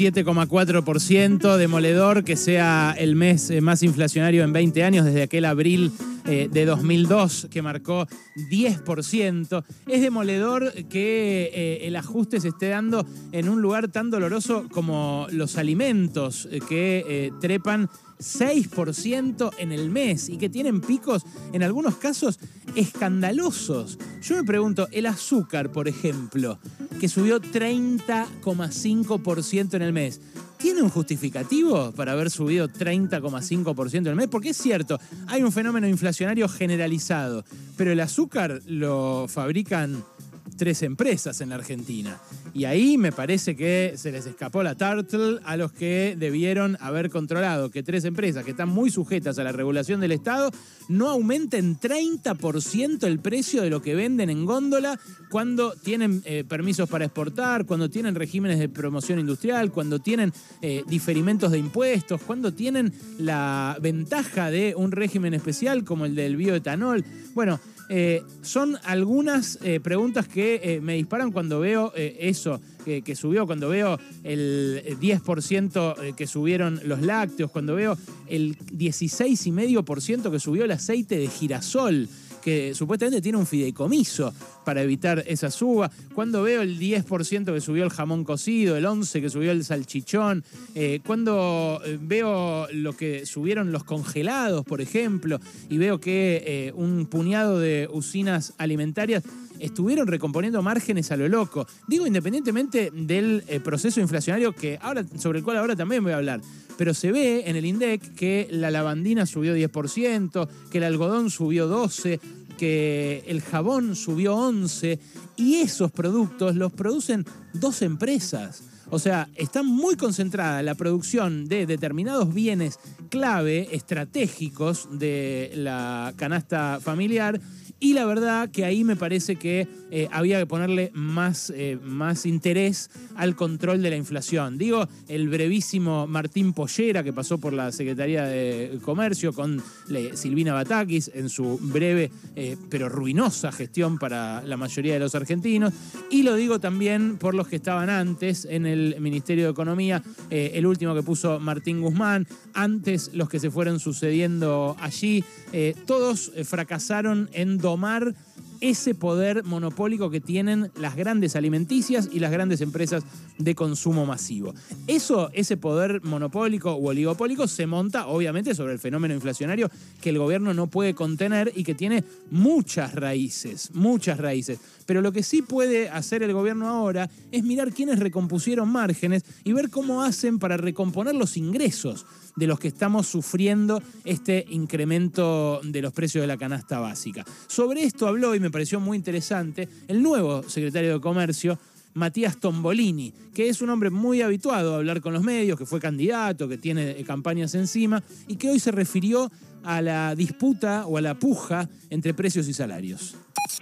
7,4%, demoledor que sea el mes eh, más inflacionario en 20 años desde aquel abril eh, de 2002 que marcó 10%. Es demoledor que eh, el ajuste se esté dando en un lugar tan doloroso como los alimentos que trepan 6% en el mes y que tienen picos en algunos casos escandalosos. Yo me pregunto, el azúcar, por ejemplo, que subió 30,5% en el mes. ¿Tiene un justificativo para haber subido 30,5% en el mes? Porque es cierto, hay un fenómeno inflacionario generalizado, pero el azúcar lo fabrican tres empresas en la Argentina. Y ahí me parece que se les escapó la Turtle a los que debieron haber controlado que tres empresas que están muy sujetas a la regulación del Estado no aumenten 30% el precio de lo que venden en góndola cuando tienen eh, permisos para exportar, cuando tienen regímenes de promoción industrial, cuando tienen eh, diferimentos de impuestos, cuando tienen la ventaja de un régimen especial como el del bioetanol. Bueno, eh, son algunas eh, preguntas que eh, me disparan cuando veo eso que, subió, cuando veo el 10% que subieron los lácteos, cuando veo el 16,5% que subió el aceite de girasol que supuestamente tiene un fideicomiso para evitar esa suba. Cuando veo el 10% que subió el jamón cocido, el 11% que subió el salchichón, eh, cuando eh, veo lo que subieron los congelados, por ejemplo, y veo que eh, un puñado de usinas alimentarias estuvieron recomponiendo márgenes a lo loco. Digo, independientemente del proceso inflacionario que ahora, sobre el cual ahora también voy a hablar. Pero se ve en el INDEC que la lavandina subió 10%, que el algodón subió 12%, que el jabón subió 11 y esos productos los producen dos empresas. O sea, está muy concentrada la producción de determinados bienes clave, estratégicos de la canasta familiar y la verdad que ahí me parece que eh, había que ponerle más, eh, más interés al control de la inflación. Digo, el brevísimo Martín Pollera, que pasó por la Secretaría de Comercio con Silvina Batakis en su breve eh, pero ruinosa gestión para la mayoría de los argentinos. Y lo digo también por los que estaban antes en el Ministerio de Economía, el último que puso Martín Guzmán, antes los que se fueron sucediendo allí, todos fracasaron en tomar ese poder monopólico que tienen las grandes alimenticias y las grandes empresas de consumo masivo. Eso, ese poder monopólico o oligopólico se monta obviamente sobre el fenómeno inflacionario que el gobierno no puede contener y que tiene muchas raíces, muchas raíces. Pero lo que sí puede hacer el gobierno ahora es mirar quiénes recompusieron márgenes y ver cómo hacen para recomponer los ingresos de los que estamos sufriendo este incremento de los precios de la canasta básica. Sobre esto habló y me pareció muy interesante el nuevo secretario de Comercio, Matías Tombolini, que es un hombre muy habituado a hablar con los medios, que fue candidato, que tiene campañas encima y que hoy se refirió a la disputa o a la puja entre precios y salarios.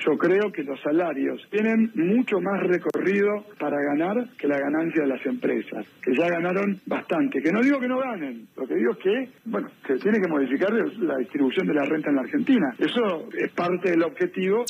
Yo creo que los salarios tienen mucho más recorrido para ganar que la ganancia de las empresas, que ya ganaron bastante. Que no digo que no ganen, lo que digo es que, bueno, se tiene que modificar la distribución de la renta en la Argentina. Eso es parte del objetivo.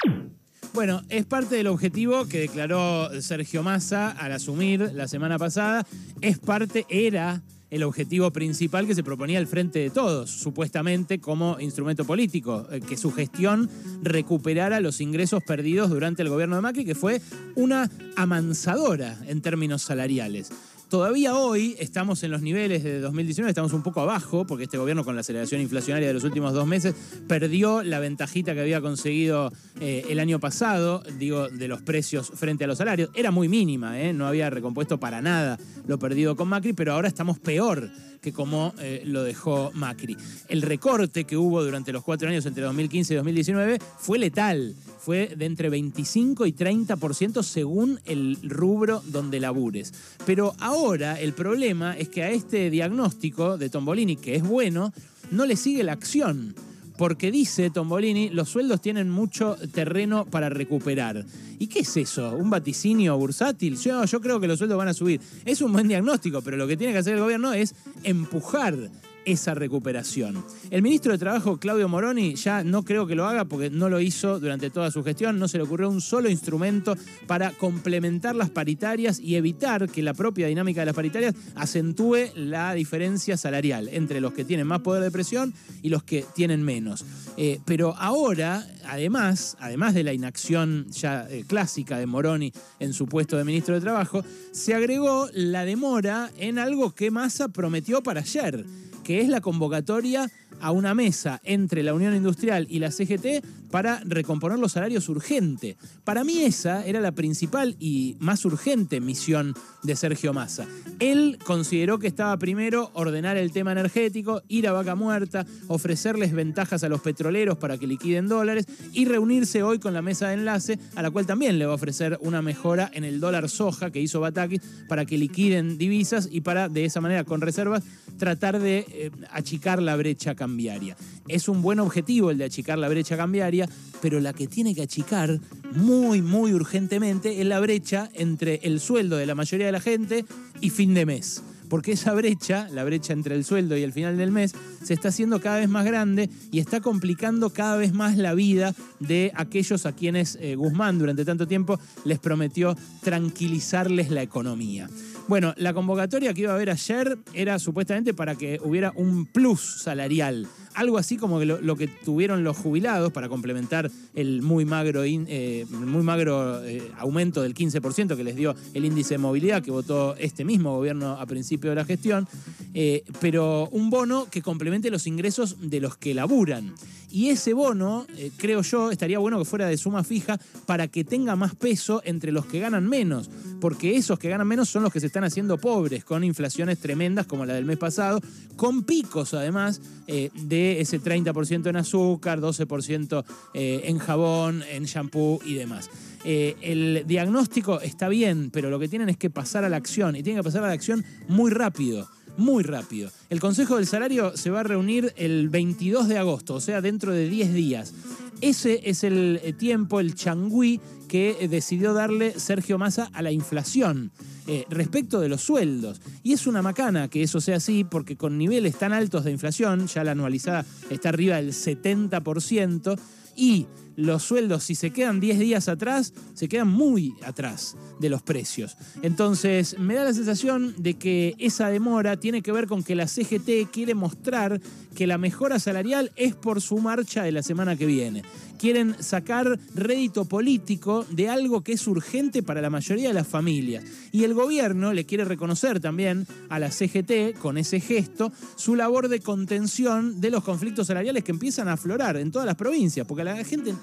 Bueno, es parte del objetivo que declaró Sergio Massa al asumir la semana pasada. Es parte, era el objetivo principal que se proponía el Frente de Todos, supuestamente como instrumento político, eh, que su gestión recuperara los ingresos perdidos durante el gobierno de Macri, que fue una amansadora en términos salariales. Todavía hoy estamos en los niveles de 2019, estamos un poco abajo, porque este gobierno con la aceleración inflacionaria de los últimos dos meses perdió la ventajita que había conseguido eh, el año pasado, digo, de los precios frente a los salarios. Era muy mínima, ¿eh? no había recompuesto para nada lo perdido con Macri, pero ahora estamos peor que como eh, lo dejó Macri. El recorte que hubo durante los cuatro años entre 2015 y 2019 fue letal, fue de entre 25 y 30% según el rubro donde labures. Pero ahora el problema es que a este diagnóstico de Tombolini, que es bueno, no le sigue la acción porque dice Tombolini, los sueldos tienen mucho terreno para recuperar. ¿Y qué es eso? ¿Un vaticinio bursátil? Yo, yo creo que los sueldos van a subir. Es un buen diagnóstico, pero lo que tiene que hacer el gobierno es empujar esa recuperación. El ministro de Trabajo, Claudio Moroni, ya no creo que lo haga porque no lo hizo durante toda su gestión, no se le ocurrió un solo instrumento para complementar las paritarias y evitar que la propia dinámica de las paritarias acentúe la diferencia salarial entre los que tienen más poder de presión y los que tienen menos. Eh, pero ahora, además, además de la inacción ya eh, clásica de Moroni en su puesto de ministro de Trabajo, se agregó la demora en algo que Massa prometió para ayer, que es la convocatoria a una mesa entre la Unión Industrial y la CGT para recomponer los salarios urgente. Para mí esa era la principal y más urgente misión de Sergio Massa. Él consideró que estaba primero ordenar el tema energético, ir a vaca muerta, ofrecerles ventajas a los petroleros para que liquiden dólares y reunirse hoy con la mesa de enlace, a la cual también le va a ofrecer una mejora en el dólar soja que hizo Batakis para que liquiden divisas y para de esa manera con reservas tratar de eh, achicar la brecha cambiaria. Es un buen objetivo el de achicar la brecha cambiaria, pero la que tiene que achicar muy, muy urgentemente es la brecha entre el sueldo de la mayoría de la gente y fin de mes. Porque esa brecha, la brecha entre el sueldo y el final del mes, se está haciendo cada vez más grande y está complicando cada vez más la vida de aquellos a quienes eh, Guzmán durante tanto tiempo les prometió tranquilizarles la economía. Bueno, la convocatoria que iba a haber ayer era supuestamente para que hubiera un plus salarial. Algo así como lo, que tuvieron los jubilados para complementar el muy magro, eh, muy magro eh, aumento del 15% que les dio el índice de movilidad que votó este mismo gobierno a principio de la gestión, eh, pero un bono que complemente los ingresos de los que laburan. Y ese bono, creo yo, estaría bueno que fuera de suma fija para que tenga más peso entre los que ganan menos, porque esos que ganan menos son los que se están haciendo pobres, con inflaciones tremendas como la del mes pasado, con picos además eh, ese 30% en azúcar, 12% eh, en jabón, en shampoo y demás. Eh, el diagnóstico está bien, pero lo que tienen es que pasar a la acción y tienen que pasar a la acción muy rápido muy rápido. El Consejo del Salario se va a reunir el 22 de agosto, o sea, dentro de 10 días. Ese es el tiempo, el changüí que decidió darle Sergio Massa a la inflación. Eh, respecto de los sueldos. Y es una macana que eso sea así, porque con niveles tan altos de inflación, ya la anualizada está arriba del 70%, y los sueldos, si se quedan 10 días atrás, se quedan muy atrás de los precios. Entonces, me da la sensación de que esa demora tiene que ver con que la CGT quiere mostrar que la mejora salarial es por su marcha de la semana que viene. Quieren sacar rédito político de algo que es urgente para la mayoría de las familias. Y el gobierno le quiere reconocer también a la CGT, con ese gesto, su labor de contención de los conflictos salariales que empiezan a aflorar en todas las provincias, porque a la gente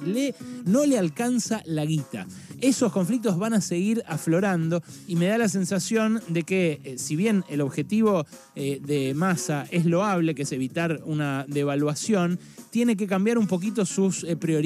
no le alcanza la guita. Esos conflictos van a seguir aflorando y me da la sensación de que eh, si bien el objetivo eh, de masa es loable, que es evitar una devaluación, tiene que cambiar un poquito sus eh, prioridades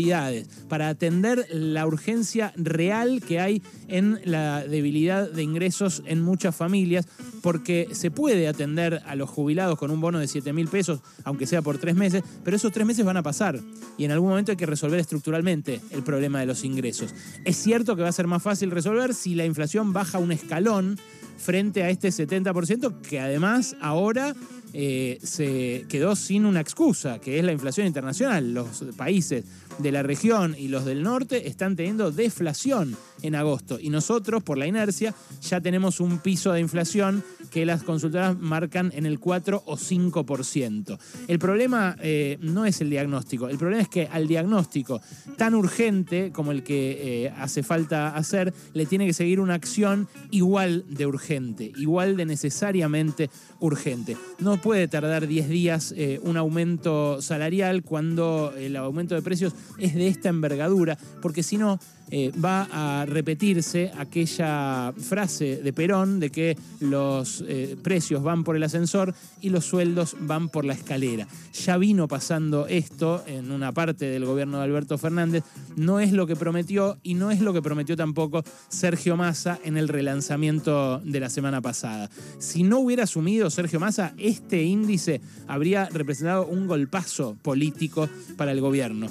para atender la urgencia real que hay en la debilidad de ingresos en muchas familias, porque se puede atender a los jubilados con un bono de 7 mil pesos, aunque sea por tres meses, pero esos tres meses van a pasar y en algún momento hay que resolver estructuralmente el problema de los ingresos. Es cierto que va a ser más fácil resolver si la inflación baja un escalón frente a este 70%, que además ahora eh, se quedó sin una excusa, que es la inflación internacional. Los países de la región y los del norte están teniendo deflación en agosto y nosotros, por la inercia, ya tenemos un piso de inflación que las consultoras marcan en el 4 o 5%. El problema eh, no es el diagnóstico, el problema es que al diagnóstico tan urgente como el que eh, hace falta hacer, le tiene que seguir una acción igual de urgente, igual de necesariamente urgente. No puede tardar 10 días eh, un aumento salarial cuando el aumento de precios es de esta envergadura, porque si no, eh, va a repetirse aquella frase de Perón de que los eh, precios van por el ascensor y los sueldos van por la escalera. Ya vino pasando esto en una parte del gobierno de Alberto Fernández, no es lo que prometió y no es lo que prometió tampoco Sergio Massa en el relanzamiento de la semana pasada. Si no hubiera asumido Sergio Massa, este índice habría representado un golpazo político para el gobierno.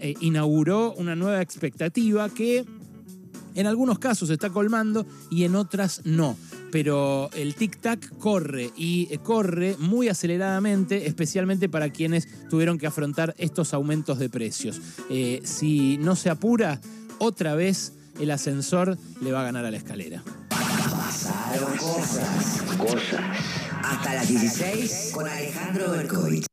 Eh, inauguró una nueva expectativa que en algunos casos está colmando y en otras no. pero el tic-tac corre y eh, corre muy aceleradamente, especialmente para quienes tuvieron que afrontar estos aumentos de precios. Eh, si no se apura, otra vez el ascensor le va a ganar a la escalera. Pasaron cosas. Cosas. Hasta las 16 con Alejandro Berkovich.